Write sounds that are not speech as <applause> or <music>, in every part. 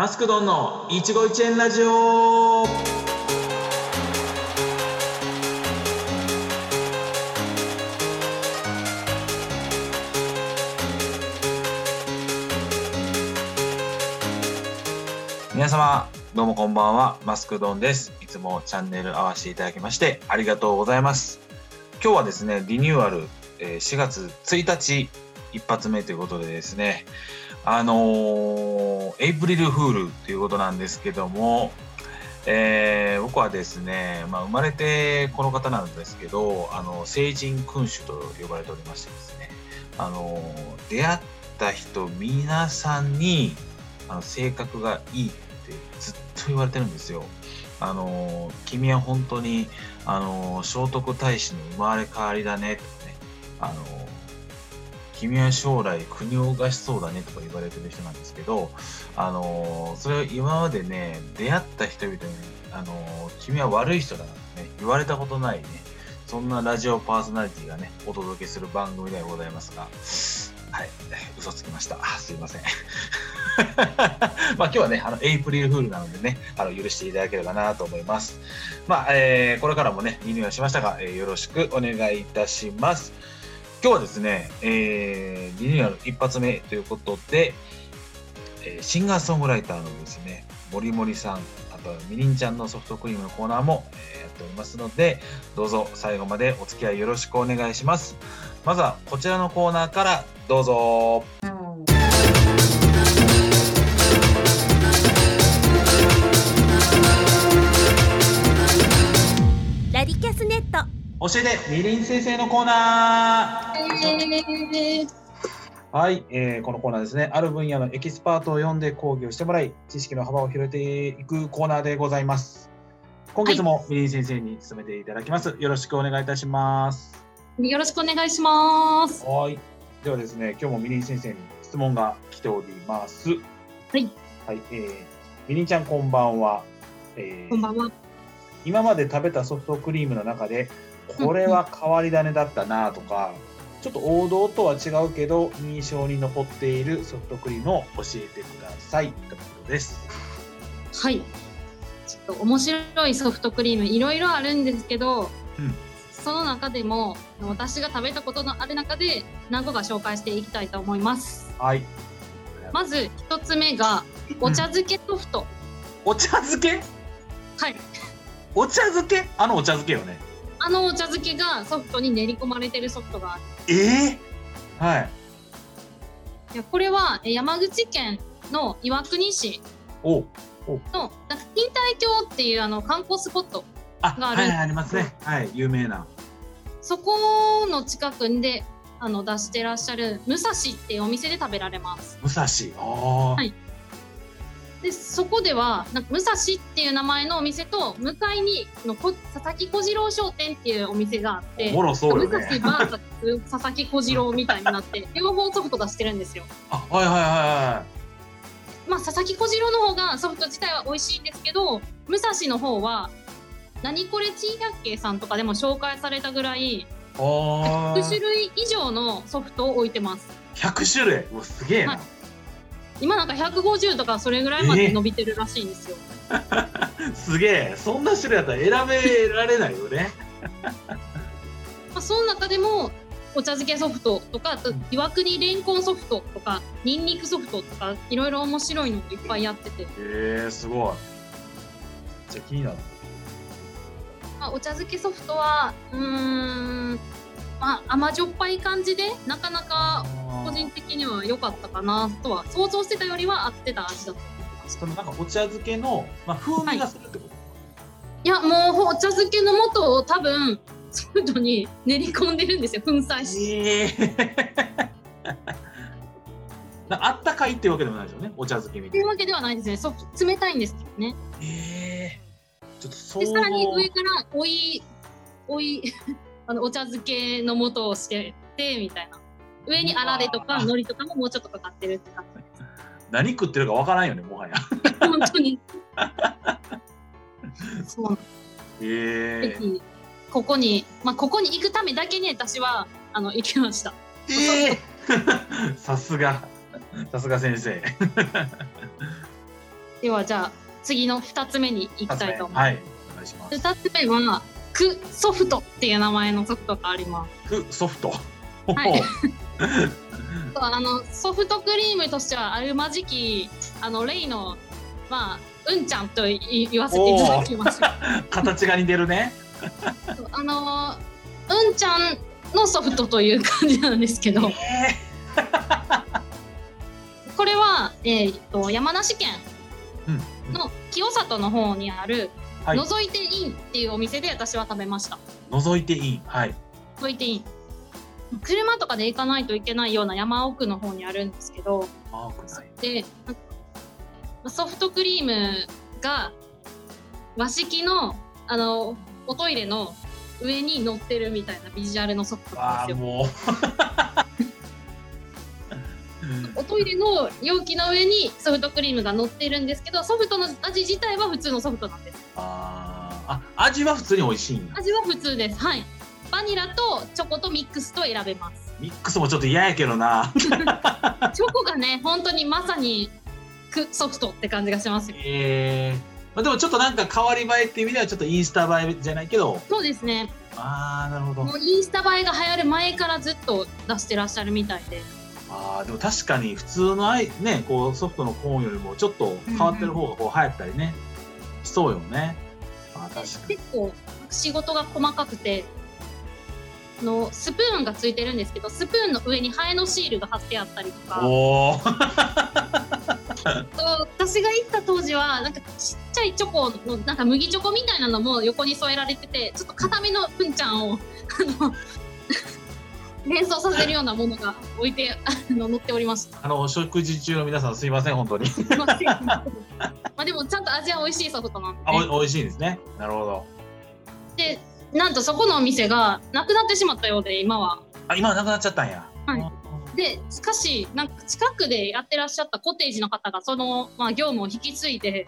マスクドンの一期一会ラジオ。皆様どうもこんばんは。マスクドンです。いつもチャンネル合わせていただきましてありがとうございます。今日はですねリニューアルえー4月1日一発目ということでですねあのーエイプリルフールということなんですけども、えー僕はですね、まあ、生まれてこの方なんですけど、あの、聖人君主と呼ばれておりましてですね、あの出会った人皆さんに、あの、性格がいいってずっと言われてるんですよ。あの君は本当に、あの聖徳太子の生まれ変わりだね、とかね、あの君は将来国を動かしそうだねとか言われてる人なんですけど、あのそれを今までね、出会った人々に、あの君は悪い人だなんてね、言われたことないね、そんなラジオパーソナリティがね、お届けする番組ではございますが、はい、嘘つきました。すいません。<laughs> まあ今日はね、あの、エイプリルフールなのでね、あの、許していただければなと思います。まあ、えーこれからもね、リニューアルしましたが、えーよろしくお願いいたします。今日はですね、えーリニューアル一発目ということで、えーシンガーソングライターのですね、森森さん、あとみりんちゃんのソフトクリームのコーナーも、えーやっておりますので、どうぞ最後までお付き合いよろしくお願いします。まずはこちらのコーナーからどうぞ。教えてみりん先生のコーナーはい、えーこのコーナーですね、ある分野のエキスパートを呼んで講義をしてもらい、知識の幅を広げていくコーナーでございます。今月もみりん先生に務めていただきます。よろしくお願いいたします。よろしくお願いします。はい。ではですね、今日もみりん先生に質問が来ております。はい。はい、えー、みりんちゃんこんばんは。えーこんばんは。今まで食べたソフトクリームの中でこれは変わり種だったなとか、ちょっと王道とは違うけど印象に残っているソフトクリームを教えてくださいということです。はい。ちょっと面白いソフトクリームいろいろあるんですけど、うんその中でも私が食べたことのある中で何個か紹介していきたいと思います。はい。まず一つ目がお茶漬けソフト。お茶漬け？はい。お茶漬け？あのお茶漬けよね。あのお茶漬けがソフトに練り込まれてるソフトがある。えー、はい。いやこれはえ山口県の岩国市おのなんか錦帯橋っていうあの観光スポットあ、があるはい、ありますね。はい、有名な。そこの近くであの出してらっしゃる武蔵っていうお店で食べられます。武蔵。ああ、はいでそこではなんか武蔵っていう名前のお店と向かいにのこ佐々木小次郎商店っていうお店があっておもろそうね。蔵バーサス佐々木小次郎みたいになって <laughs> 両方ソフト出してるんですよ。あ、はいはいはいはまあ佐々木小次郎の方がソフト自体は美味しいんですけど武蔵の方は何これ珍百景さんとかでも紹介されたぐらいい。あ100種あ。類以上のソフトを置いてます。百種類。うわすげえな。はい今なんか150とかそれぐらいまで伸びてるらしいんですよ。<laughs> すげえ。そんな種類だったら選べられないよね。<laughs> まあ、その中でもお茶漬けソフトとかあと岩国レンコンソフトとかニンニクソフトとかいろいろ面白いのいっぱいやってて、えー、すごい。じゃ気になる。まあ、お茶漬けソフトはうーんまあ甘じょっぱい感じでなかなか個人的には良かったかなとは想像してたよりは合ってた味だと思います。そのなんかお茶漬けの、まあ、風味がするってこと、いやもうお茶漬けの素を多分ソフトに練り込んでるんですよ粉砕して。ええ <laughs> なあったかいっていうわけでもないですよね。お茶漬けみったていいうな。わけではないですね。ソフト冷たいんですけどね。ええちょっと想で像さらに上からおいおいあのお茶漬けの素をしててみたいな。上にあられとか海苔とかももうちょっとかかってるって感じ。何食ってるかわからんよね、もはや。本当に。<laughs> そう。ええぜひここにまあここに行くためだけに私はあの行きました。ええ <laughs> さすが。さすが先生。<laughs> ではじゃあ次の2つ目に行きたいと思います。はい。お願いします。2つ目はクソフトっていう名前のソフトがあります。クソフト。はい <laughs> あのソフトクリームとしてはあるまじきあのレイのまあうんちゃんとい言わせていただきましょう。<laughs> 形が似てるね。あのうんちゃんのソフトという感じなんですけど、えこれはえーっと山梨県うん。の清里の方にある、はい覗いていいっていうお店で私は食べました。覗いていい。はい。覗いていい。車とかで行かないといけないような山奥の方にあるんですけど。でソフトクリームが和式のあのおトイレの上に乗ってるみたいなビジュアルのソフトなんですよ。<laughs> おトイレの容器の上にソフトクリームが乗ってるんですけどソフトの味自体は普通のソフトなんです。あー。あ味は普通に美味しい。味は普通です。はい。バニラとチョコとミックスと選べます。ミックスもちょっと嫌やけどな。<laughs> チョコがね本当にまさにクソフトって感じがしますよ。ええまあ、でもちょっとなんか変わり映えっていう意味ではちょっとインスタ映えじゃないけど。そうですね。ああなるほど。も。うインスタ映えが流行る前からずっと出してらっしゃるみたいでああでも確かに普通のアイねこうソフトのコーンよりもちょっと変わってる方がこう流行ったりね、しそうよね。あー確かに。結構仕事が細かくてあのスプーンがついてるんですけどスプーンの上にハエのシールが貼ってあったりとか私が行った当時はなんかちっちゃいチョコのなんか麦チョコみたいなのも横に添えられててちょっと固めのうんちゃんをあの連想させるようなものが置いてあの乗っておりました。あのお食事中の皆さんすいません本当に。すいません <laughs> まあでもちゃんと味は美味しいソフトなんで、あお美味しいですね。なるほど。でなんとそこのお店がなくなってしまったようで今は。あ今はなくなっちゃったんや。はいでしかしなんか近くでやってらっしゃったコテージの方がその、まあ、業務を引き継いで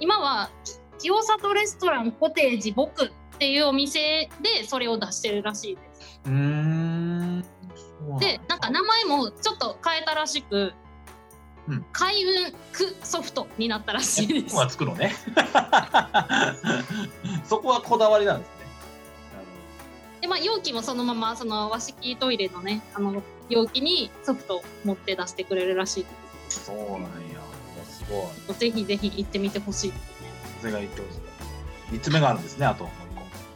今は清里レストランコテージ僕っていうお店でそれを出してるらしいです。うーん。でなんか名前もちょっと変えたらしく、うん開運クソフトになったらしいです。はつくのね。<laughs> そこはこだわりなんですね。でまあ容器もそのままその和式トイレのねあの容器にソフトを持って出してくれるらしい。そうなんや。すごい。ぜひぜひ行ってみてほしい。それが言ってほしい。三つ目があるんですね。あとも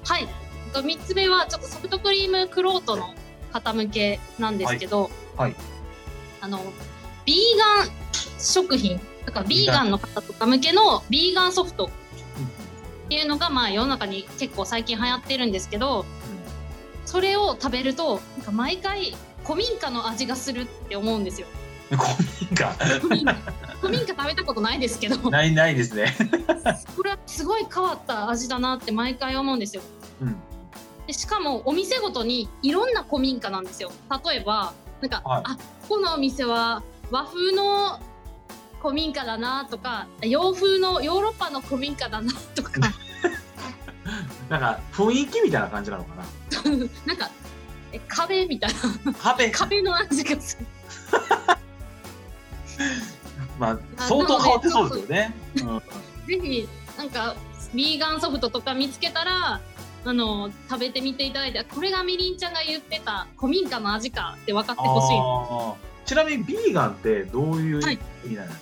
はい。と3つ目はちょっとソフトクリームクロートの方向けなんですけど、個。はい。あのビーガン食品だからビーガンの方とか向けのビーガンソフトっていうのがまあ世の中に結構最近流行ってるんですけどそれを食べるとなんか毎回古民家の味がするって思うんですよ。<laughs> 古民家古民家食べたことないですけど <laughs> ないないですね。<laughs> これはすごい変わった味だなって毎回思うんですよ。うん。でしかもお店ごとにいろんな古民家なんですよ例えばなんか、はいあここのお店は和風の古民家だなとか洋風のヨーロッパの古民家だなとか <laughs> なんか雰囲気みたいな感じなのかな。<laughs> なんかえ壁みたいな壁。壁の味がする <laughs> まああ相当変わってそうですよね。うん。ぜひなんかビーガンソフトとか見つけたらあの食べてみていただいてこれがみりんちゃんが言ってた古民家の味かって分かってほしいちなみにビーガンってどういうはい。意味なんだっ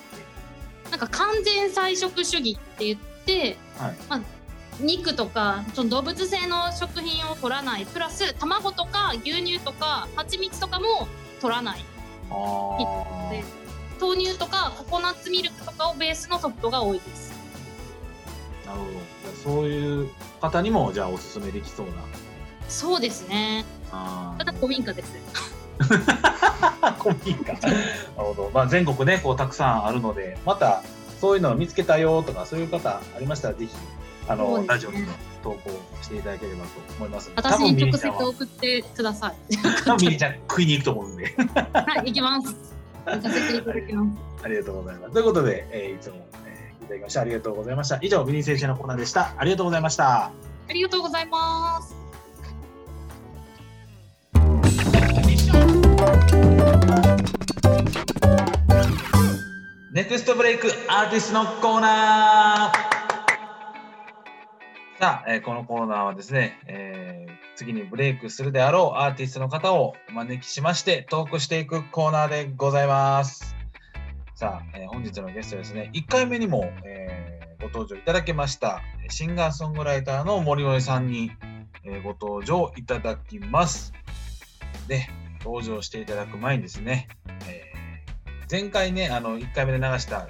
なんか完全菜食主義って言って、はい。まあ、肉とかその動物性の食品を取らない。プラス卵とか牛乳とか蜂蜜とかも取らない。豆乳とかココナッツミルクとかをベースのソフトが多いです。あなるほど。そういう方にもじゃあおすすめできそうな。そうですね。あただ古民家です。ー <laughs> 古民家。なるほど、まあ、全国ねこうたくさんあるのでまたそういうのを見つけたよとかそういう方ありましたらぜひあの、ね。ラジオにも投稿していただければと思います私に直接送ってください。<laughs> 多分ミリちゃん食いに行くと思うんで。はい行きます。行かせていただきます。ありがとうございます。ということで、えーいつも、だきましてありがとうございました。以上ミリ先生のコーナーでした。ありがとうございました。ありがとうございます。ネクストブレイクアーティストのコーナー。さあ、えーこのコーナーはですね、えー次にブレイクするであろうアーティストの方をお招きしましてトークしていくコーナーでございます。さあ、えー本日のゲストですね、1回目にも、えーご登場いただきました、シンガーソングライターの森森さんに、えーご登場いただきます。で、登場していただく前にですね、えー前回ね、あの、1回目で流した、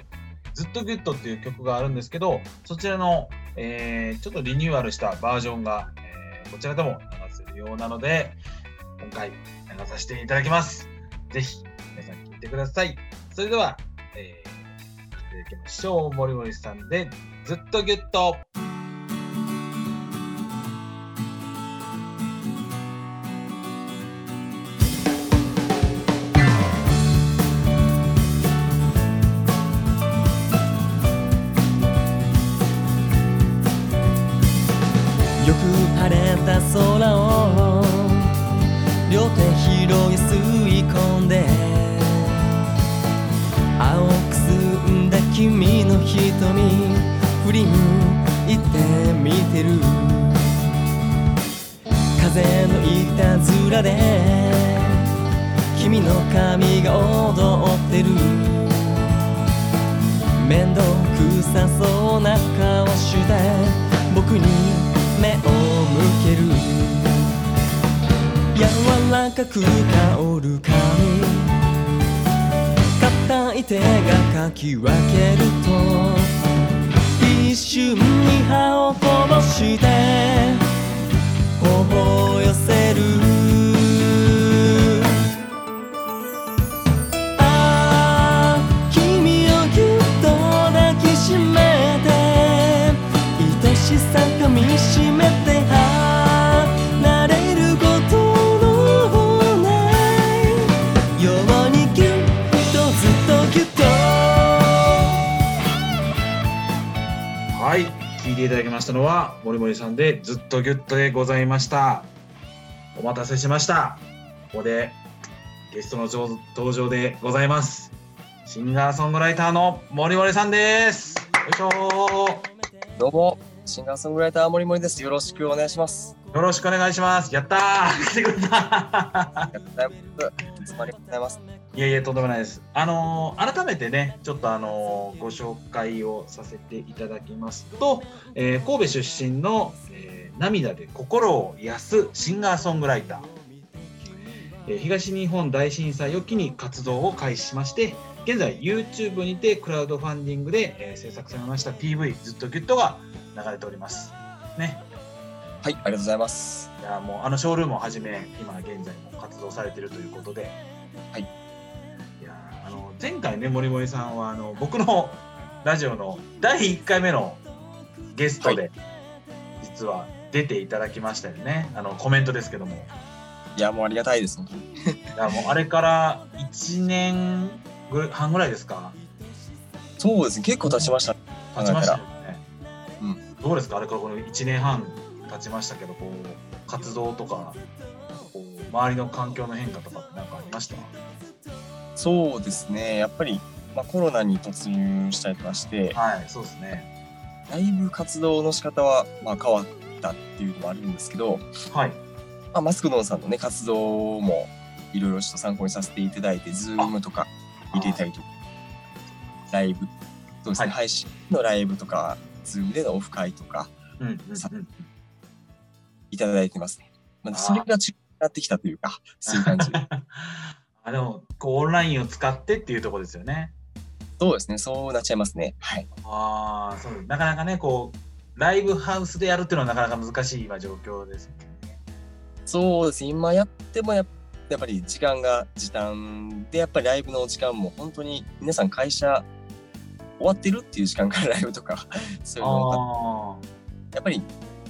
ずっとギュッとっていう曲があるんですけど、そちらの、えーちょっとリニューアルしたバージョンが、えーこちらでも流せるようなので、今回流させていただきます。ぜひ、皆さん聞いてください。それでは、えー、いただきましょう。森森さんで、ずっとギュッと。かく香る髪硬い手がかき分けると一瞬に歯をこぼして頬を寄せるああ君をぎゅっと抱きしめて愛しさかみしめていただきましたのは、森森さんで、ずっとギュッとでございました。お待たせしました。ここで、ゲストの登登場でございます。シンガーソングライターの森森さんです。よいしょー。どうも、シンガーソングライター森森です。よろしくお願いします。よろしくお願いします。やったーありがとうございます。いやいや、とんでもないです。あのー改めてね、ちょっとあのーご紹介をさせていただきますと、えー神戸出身の、えー涙で心を癒すシンガーソングライター、えー東日本大震災を機に活動を開始しまして、現在 YouTube にてクラウドファンディングで、えー制作されました PV ずっとギュッとが流れております。ね。はい、ありがとうございます。いやもうあのショールームをはじめ今現在も活動されているということで、はい前回ね森森さんはあの僕のラジオの第1回目のゲストで、実は出ていただきましたよね。あのコメントですけども。いや、もうありがたいです。いやもうあれから1年ぐ半ぐらいですか？そうですね、結構経ちました。経ちましたよね、うん。どうですか？あれからこの1年半経ちましたけどこう活動とかこう周りの環境の変化とかって何かありました？そうですね、やっぱり、まあ、コロナに突入したりとかして、はいそうですね。だいぶ活動の仕方は、まあ、変わったっていうのもあるんですけど、はい。まあ、マスクドンさんのね、活動もいろいろちょっと参考にさせていただいて、ズームとか入れたりとか、ライブ、そうですね、はい。配信のライブとか、ズームでのオフ会とか、うんうんうん。させていただいてますね。まあ、それが違ってきたというか、そういう感じ。<laughs> あでもこうオンラインを使ってっていうところですよね。そうですね、そうなっちゃいますね。はい。ああそう。なかなかねこうライブハウスでやるっていうのはなかなか難しい今状況ですね。そうですね、今やってもやっやっぱり時間が時短で、やっぱりライブの時間も本当に皆さん会社終わってるっていう時間から <laughs> ライブとか、そういうのがあやっぱり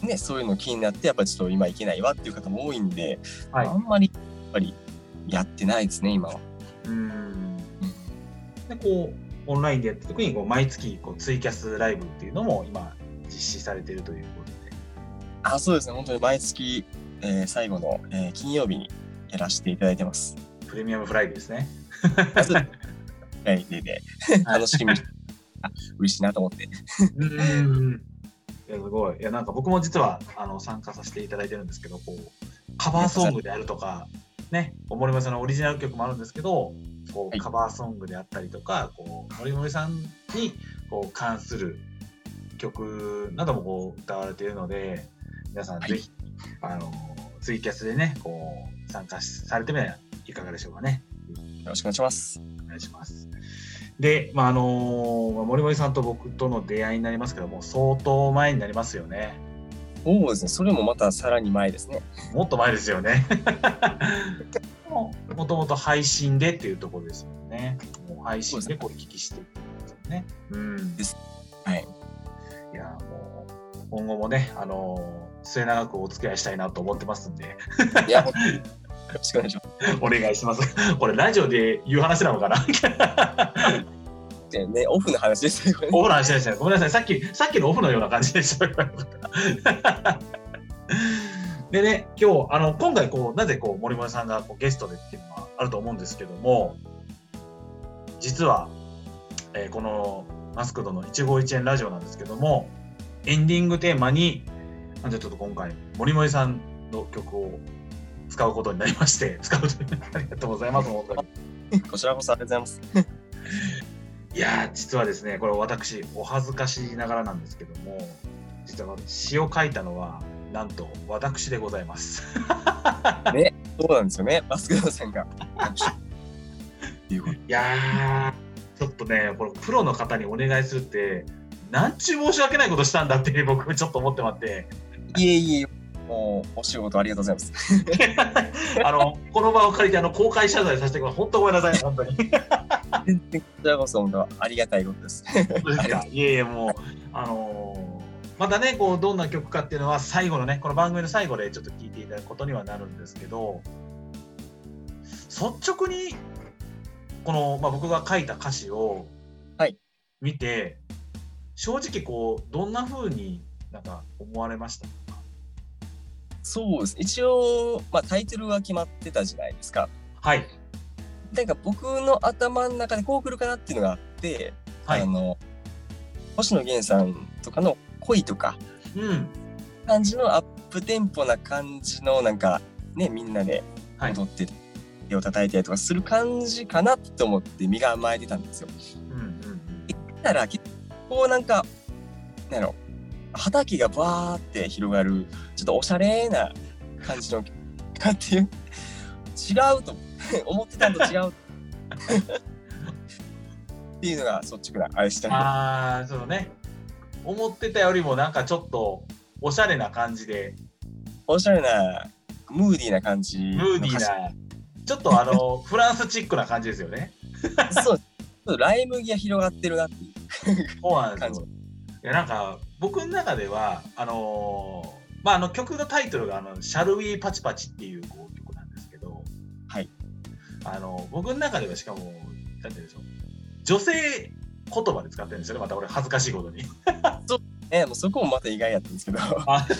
ね、そういうの気になって、やっぱりちょっと今行けないわっていう方も多いんで、あはい。あんまりやっぱりやってないですね、今は。うんでこうオンラインでやった時にこう毎月こうツイキャスライブっていうのも今実施されているということであ、そうですね、本当に毎月、えー最後の、えー金曜日にやらせていただいてます。プレミアムフライデーですねあそうはい、で、で、楽しみ嬉しいなと思って。うん。いや、すごい。いや、なんか僕も実は、あの、参加させていただいてるんですけど、こう、カバーソングであるとか、ね、森森さんのオリジナル曲もあるんですけど、こう、はいカバーソングであったりとか、こう、森森さんに、こう、関する曲などもこう、歌われているので、皆さんはいぜひ、あの、ツイキャスでね、こう、参加しされてみてはいかがでしょうかね。よろしくお願いします。お願いします。で、まああのまあ森森さんと僕との出会いになりますけども相当前になりますよね。そうですね、それもまたさらに前ですね。もっと前ですよね。<laughs> もともと配信でっていうところですよね。もう配信でこう行き来してるんですよね。うん。ですはい。いやもう今後もねあの末永くお付き合いしたいなと思ってますんでいや、よろしくお願いします。お願いします。これラジオで言う話なのかな？で <laughs> ね、オフの話ですよね。オフの話でしたね。ごめんなさい。さっき、さっきのオフのような感じでした。でね、今日、あの、今回、こう、なぜ、こう、森森さんがこうゲストでっていうのはあると思うんですけども、実は、えーこの、マスクドの一期一会ラジオなんですけども、エンディングテーマに、なんでちょっと今回、森森さんの曲を使うことになりまして、<laughs> 使うことになりありがとうございます、本当に。こちらこそありがとうございます。いやー実はですねこれ私お恥ずかしながらなんですけども実は詩を書いたのはなんと私でございます。<laughs> そうなんですよね、バスケドさんが。<laughs> いやーちょっとねこれプロの方にお願いするってなんちゅう申し訳ないことしたんだって僕ちょっと思ってまっていえいえ、もうお仕事ありがとうございます。<laughs> あのこの場を借りてあの公開謝罪させてください本当ごめんなさい本当に。全然こちらこそ本当ありがたいことです。そうですか？いえいえもうあのーまたねこうどんな曲かっていうのは最後のねこの番組の最後でちょっと聞いていただくことにはなるんですけど率直にこの、まあ、僕が書いた歌詞をはい見て、正直こうどんな風になんか思われましたそうです。一応、まあ、タイトルは決まってたじゃないですか。はいなんか僕の頭の中でこう来るかなっていうのがあって、はいあの、星野源さんとかの恋とか、うん。感じのアップテンポな感じのなんかねみんなではい。踊って手を叩いたりとかする感じかなと思って身が甘えてたんですよ。うんうんだから結構なんかなんやろ畑がバーって広がるちょっとおしゃれな感じのかっていう違うと <laughs> 思ってたのと違う。<laughs> っていうのが率直なあれしたああそうね思ってたよりもなんかちょっとおしゃれな感じで。おしゃれなムーディーな感じムーディーなちょっとあの <laughs> フランスチックな感じですよね。なそう。ライ麦が広がってるなっていう。そうなんです感じ。よ。いやなんか僕の中ではあのーまああの曲のタイトルがあのシャルウィーパチパチっていうこう曲なんですけど、はい。あの僕の中ではしかもなんて言うんでしょう。女性言葉で使ってるんですよね。また俺恥ずかしいことに。<laughs> ね、もうそこもまた意外やったんですけどあ <laughs>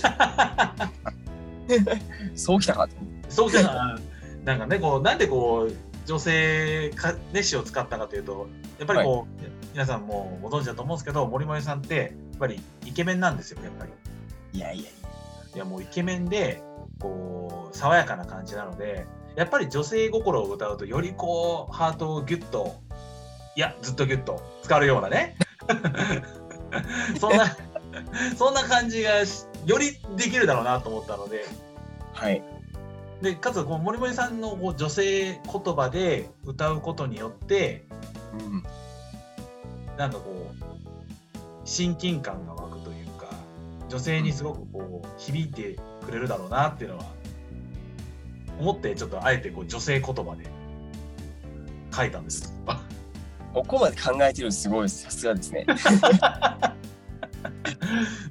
そうきたかとそうじゃななんかねこうなんでこう女性かね詩を使ったかというとやっぱりこう、皆さんもご存知だと思うんですけど森森さんってやっぱりイケメンなんですよやっぱり。いやいやいいやもうイケメンでこう爽やかな感じなのでやっぱり女性心を歌うとよりこうハートをギュッといやずっとギュッと使うようなね。<laughs> そんなそんな感じがしよりできるだろうなと思ったので。はい。でかつこう森森さんのこう女性言葉で歌うことによってうん。なんかこう親近感が湧くというか女性にすごくこう響いてくれるだろうなっていうのは思ってちょっとあえてこう女性言葉で書いたんです。ここまで考えてるのすごいです。さすがですね。<laughs>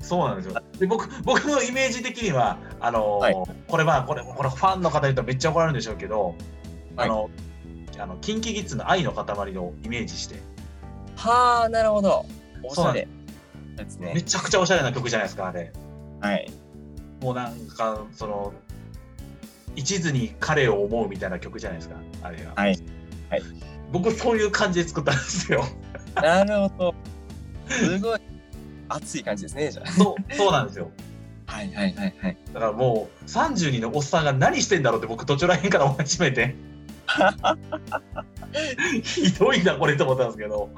そうなんですよ。で僕僕のイメージ的にはあのーはい。これまあこれこれファンの方に言うとめっちゃ怒られるんでしょうけど、はい。あのあのキンキキッズの愛の塊をイメージして。はあなるほど。おしゃれ。です。ね。めちゃくちゃおしゃれな曲じゃないですかあれ。はい。もうなんかその一途に彼を思うみたいな曲じゃないですかあれが。はい。はい僕そういう感じで作ったんですよ。なるほど。すごい熱い感じですね、じゃあ。そう、そうなんですよ。はいはいはいはい。だからもう32のおっさんが何してんだろうって僕途中らへんから思い始めて。<laughs> ひどいなこれと思ったんですけど。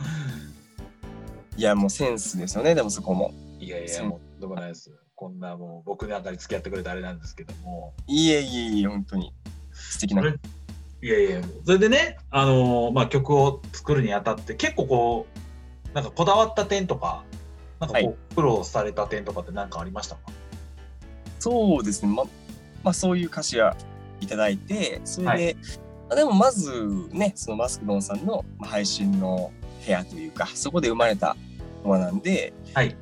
いや、もうセンスですよね、でもそこも。いやいや、もうどこないです。こんなもう僕なんかに付き合ってくれてあれなんですけども。いえいえいえ、本当に。素敵ないやいや、それでね、あのーまあ、曲を作るにあたって結構こう、なんかこだわった点とか、なんかこう、はい苦労された点とかって何かありましたか？そうですね。ま、まあそういう歌詞がいただいて、それで、まあでもまずね、そのマスクドンさんのまあ配信の部屋というか、そこで生まれたものなんで、はい。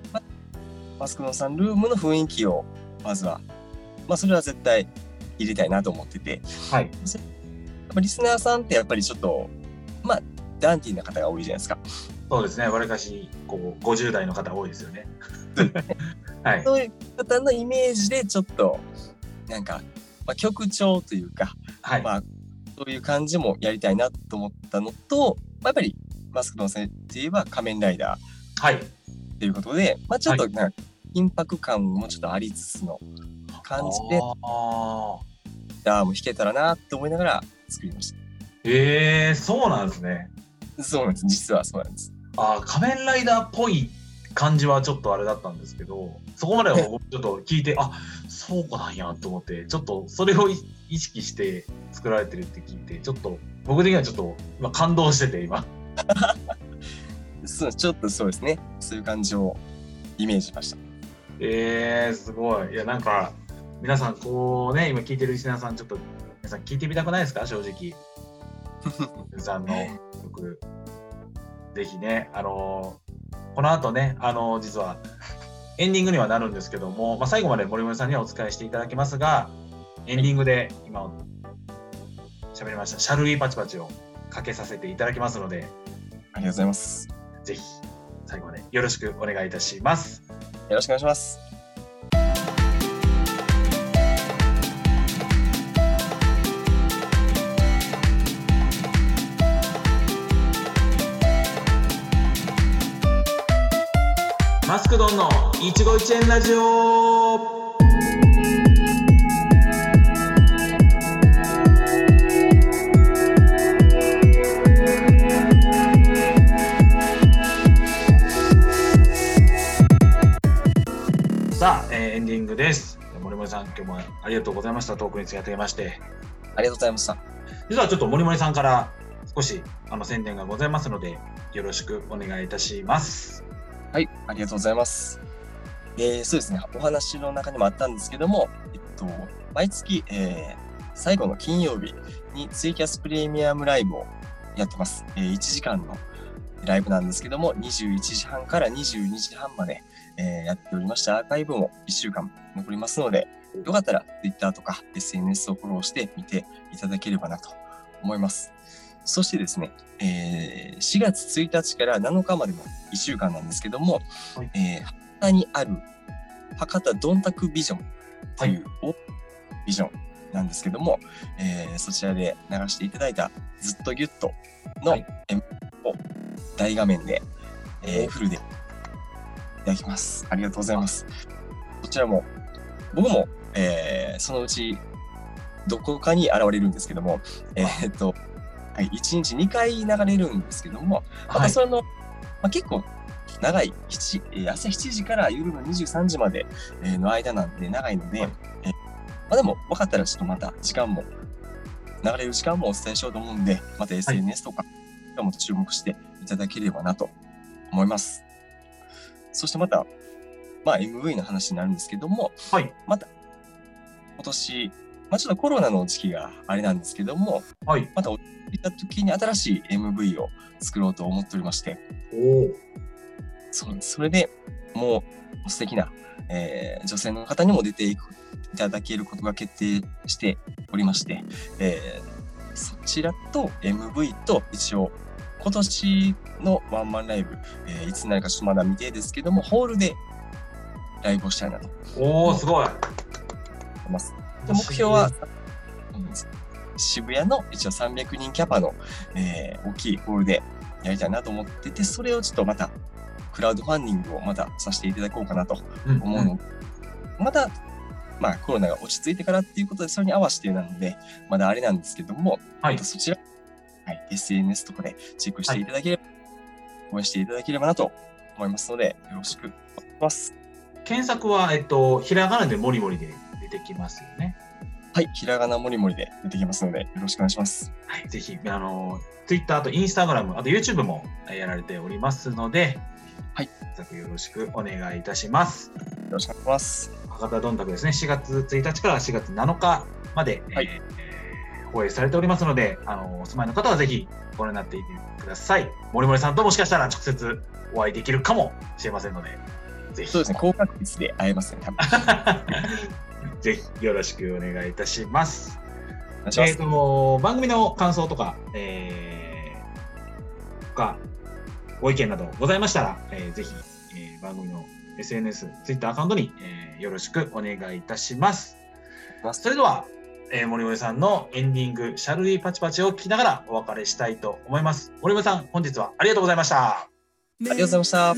マスクドンさんルームの雰囲気を、まずは、まあそれは絶対入れたいなと思ってて、はい。やっぱリスナーさんってやっぱりちょっと、まあ、ダンディーな方が多いじゃないですか。そうですね、わりかし、こう、50代の方多いですよね。<laughs> はい。そういう方のイメージでちょっと、なんか、まあ、曲調というか、はい。まあ、そういう感じもやりたいなと思ったのと、まあ、やっぱりマスクドンさんって言えば仮面ライダーはい。っていうことで、まあ、ちょっとなんか緊迫感もちょっとありつつの感じで、あターも弾けたらなと思いながら作りましええー、そうなんですね。た。そうなんです。実はそうなんです。あー仮面ライダーっぽい感じはちょっとあれだったんですけど、そこまでは僕ちょっと聞いて、あそうかなんやと思って、ちょっとそれをい意識して作られてるって聞いて、ちょっと僕的にはちょっと今感動してて、今。そうちょっとそうですね。そういう感じをイメージしました。えー、すごい。いや、なんか、皆さん、こうね、今聞いてるリスナーさん、ちょっと、皆さん聞いてみたくないですか？正直。さんの曲。ぜひね、あのーこの後ね、あのー実は、エンディングにはなるんですけども、まあ、最後まで森森さんにはお伝えしていただきますが、エンディングで今、喋りました、シャルウィーパチパチをかけさせていただきますので、ありがとうございます。ぜひ、最後までよろしくお願いいたします。よろしくお願いします。マスクドンの一期一会ラジオさあ、えーエンディングです。森森さん、今日もありがとうございました。トークに付き合っていまして。ありがとうございました。実はちょっと森森さんから少しあの宣伝がございますので、よろしくお願いいたします。はい、ありがとうございます。えー、そうですね、お話の中にもあったんですけども、えっと、毎月、えー最後の金曜日にツイキャスプレミアムライブをやってます。えー1時間のライブなんですけども、21時半から22時半まで、えーやっておりましたアーカイブも1週間残りますので、よかったら Twitter とか SNS をフォローしてみていただければなと思います。そしてですね、えー4月1日から7日までの1週間なんですけども、はい。えー博多にある博多どんたくビジョンという、おビジョンなんですけども、えーそちらで流していただいたずっとギュッとのはを大画面で、えーお。フルでいただきます。ありがとうございます。こちらも、僕も、えーそのうちどこかに現れるんですけども、えーっと、はい、1日2回流れるんですけども、まはい。たその、まあ、結構長い7、えー朝7時から夜の23時までえーの間なんで長いので、はいえーまあ、でも分かったらちょっとまた時間も、流れる時間もお伝えしようと思うんで、また SNS とかも注目していただければなと思います。そしてまた、まあ MV の話になるんですけども、はい。また今年、まあちょっとコロナの時期があれなんですけども、はい。また落ち着いた時に新しい MV を作ろうと思っておりまして。そうそれでもう素敵な、えー女性の方にも出ていくいただけることが決定しておりまして、えーそちらと MV と一応今年のワンマンライブ、えーいつになるかちょっとまだ未定ですけどもホールでライブをしたいなと。思おお、すごい。目標は、うん渋谷の一応300人キャパの、えー大きいホールでやりたいなと思ってて、それをちょっとまた、クラウドファンディングをまたさせていただこうかなとうん思うので、また、まあコロナが落ち着いてからっていうことで、それに合わせてなので、まだあれなんですけども、はいまたそちら、はい、SNS とかでチェックしていただければ、応援していただければなと思いますので、よろしくお願いします。検索は、えっと、ひらがなでもりもりで出てきますよね。はい、ひらがなもりもりで出てきますので、よろしくお願いします。はい、ぜひ、あの、Twitter と Instagram、あと YouTube もえーやられておりますので、はい。よろしくお願いいたします。よろしくお願いします。博多どんたくですね、4月1日から4月7日まで、はいえー放映されておりますので、あの、お住まいの方はぜひご覧になっていてください。森森さんともしかしたら直接お会いできるかもしれませんので、ぜひ。そうですね、高確率で会えますね、多分。<laughs> ぜひよろしくお願いいたします。まえっ、す。と、番組の感想とか、えー、か、ご意見などございましたら、えーぜひ、えー番組の SNS、Twitter アカウントに、えーよろしくお願いいたします。それでは、えー森森さんのエンディング、シャルリーパチパチを聞きながらお別れしたいと思います。森森さん、本日はありがとうございました。ありがとうございました。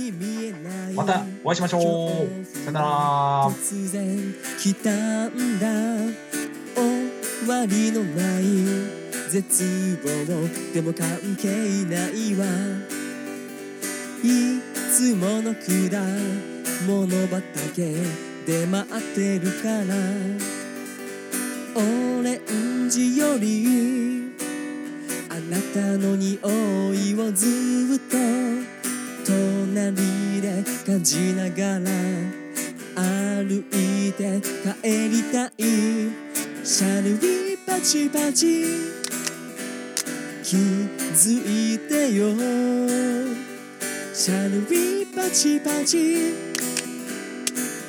またお会いしましょう。さよなら。突然来たんだ終わりのない絶望でも関係ないわいつもの果物畑で待ってるからオレンジよりあなたの匂いをずっと隣で感じながら歩いて帰りたいシャルビパチパチ気づいてよシャルビパチパチ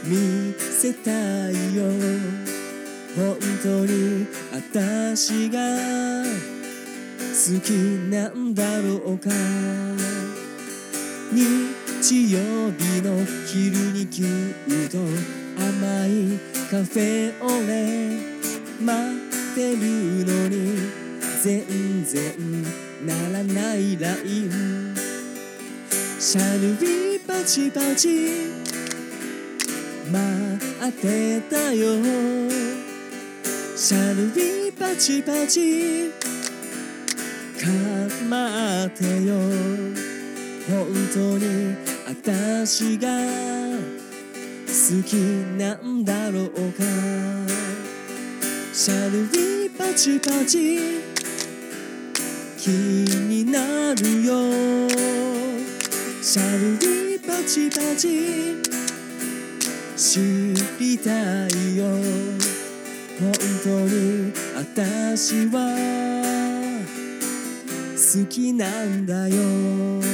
見せたいよ本当に私が好きなんだろうか日曜日の昼にぎゅっと甘いカフェオレ待ってるのに全然ならないライン。シャルビーパチパチ待ってたよ。シャルビーパチパチ構ってよ。本当に私が好きなんだろうか？シャルビパチパチ。気になるよ。シャルビパチパチ。知りたいよ。本当に私は好きなんだよ。